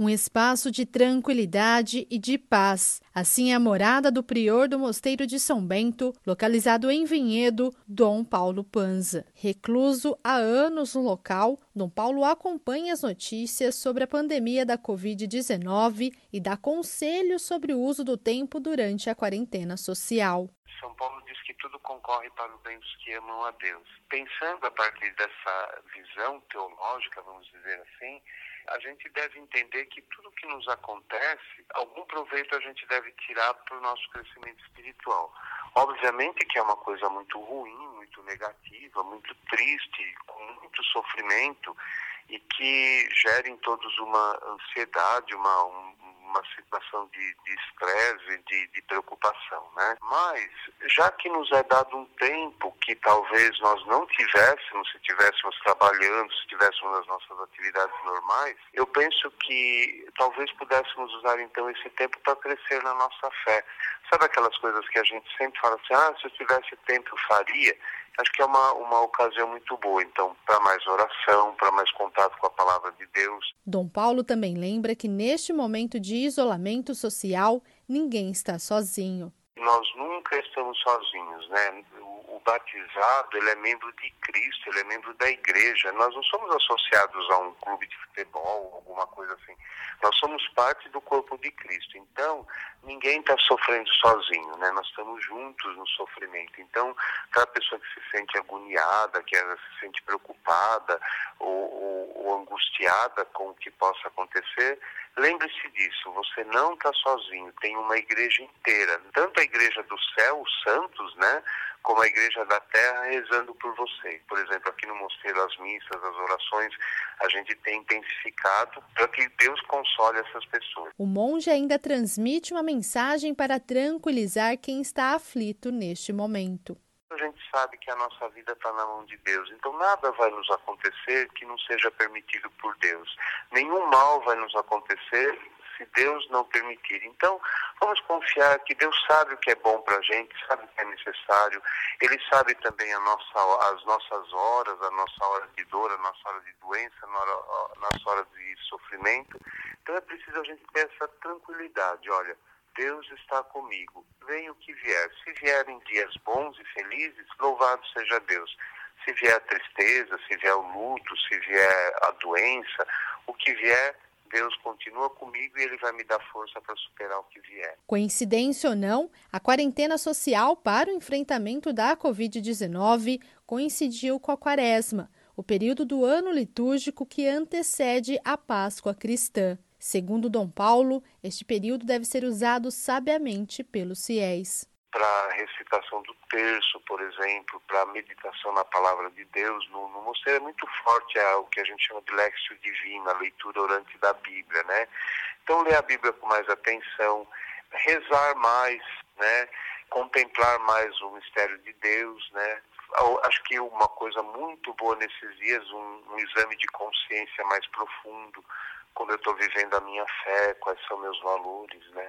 um espaço de tranquilidade e de paz. Assim é a morada do prior do Mosteiro de São Bento, localizado em Vinhedo, Dom Paulo Panza. Recluso há anos no local, Dom Paulo acompanha as notícias sobre a pandemia da Covid-19 e dá conselhos sobre o uso do tempo durante a quarentena social. São Paulo tudo concorre para o bem dos que amam a Deus. Pensando a partir dessa visão teológica, vamos dizer assim, a gente deve entender que tudo que nos acontece, algum proveito a gente deve tirar para o nosso crescimento espiritual. Obviamente que é uma coisa muito ruim, muito negativa, muito triste, com muito sofrimento e que gera em todos uma ansiedade, uma, um, situação de estresse, de, de, preocupação, né? Mas, já que nos é dado um tempo que talvez nós não tivéssemos, se estivéssemos trabalhando, se estivéssemos nas nossas atividades normais, eu penso que talvez pudéssemos usar então esse tempo para crescer na nossa fé. Sabe aquelas coisas que a gente sempre fala assim, ah, se eu tivesse tempo eu faria? Acho que é uma, uma ocasião muito boa, então, para mais oração, para mais contato com a palavra de Deus. Dom Paulo também lembra que neste momento de isolamento social, ninguém está sozinho. Nós nunca estamos sozinhos, né? o batizado ele é membro de Cristo, ele é membro da igreja. Nós não somos associados a um clube de futebol, alguma coisa assim. Nós somos parte do corpo de Cristo. Então, ninguém está sofrendo sozinho, né? Nós estamos juntos no sofrimento. Então, aquela pessoa que se sente agoniada, que se sente preocupada ou, ou, ou angustiada com o que possa acontecer, lembre-se disso. Você não está sozinho. Tem uma igreja inteira, tanto a igreja do céu, os santos, né? Como a Igreja da Terra rezando por você. Por exemplo, aqui no Mosteiro, as missas, as orações, a gente tem intensificado para que Deus console essas pessoas. O monge ainda transmite uma mensagem para tranquilizar quem está aflito neste momento. A gente sabe que a nossa vida está na mão de Deus, então nada vai nos acontecer que não seja permitido por Deus. Nenhum mal vai nos acontecer se Deus não permitir. Então, vamos confiar que Deus sabe o que é bom para a gente, sabe o que é necessário, Ele sabe também nossa, as nossas horas, a nossa hora de dor, a nossa hora de doença, a nossa hora de sofrimento. Então é preciso a gente ter essa tranquilidade. Olha, Deus está comigo, venha o que vier. Se vierem dias bons e felizes, louvado seja Deus. Se vier a tristeza, se vier o luto, se vier a doença, o que vier, Deus continua comigo e Ele vai me dar força para superar o que vier. Coincidência ou não, a quarentena social para o enfrentamento da Covid-19 coincidiu com a quaresma, o período do ano litúrgico que antecede a Páscoa cristã. Segundo Dom Paulo, este período deve ser usado sabiamente pelos fiéis para recitação do terço, por exemplo, para meditação na palavra de Deus. No, no mosteiro é muito forte é o que a gente chama de lexio divina, a leitura orante da Bíblia, né? Então, ler a Bíblia com mais atenção, rezar mais, né? Contemplar mais o mistério de Deus, né? Acho que uma coisa muito boa nesses dias, um, um exame de consciência mais profundo, como eu estou vivendo a minha fé, quais são meus valores, né?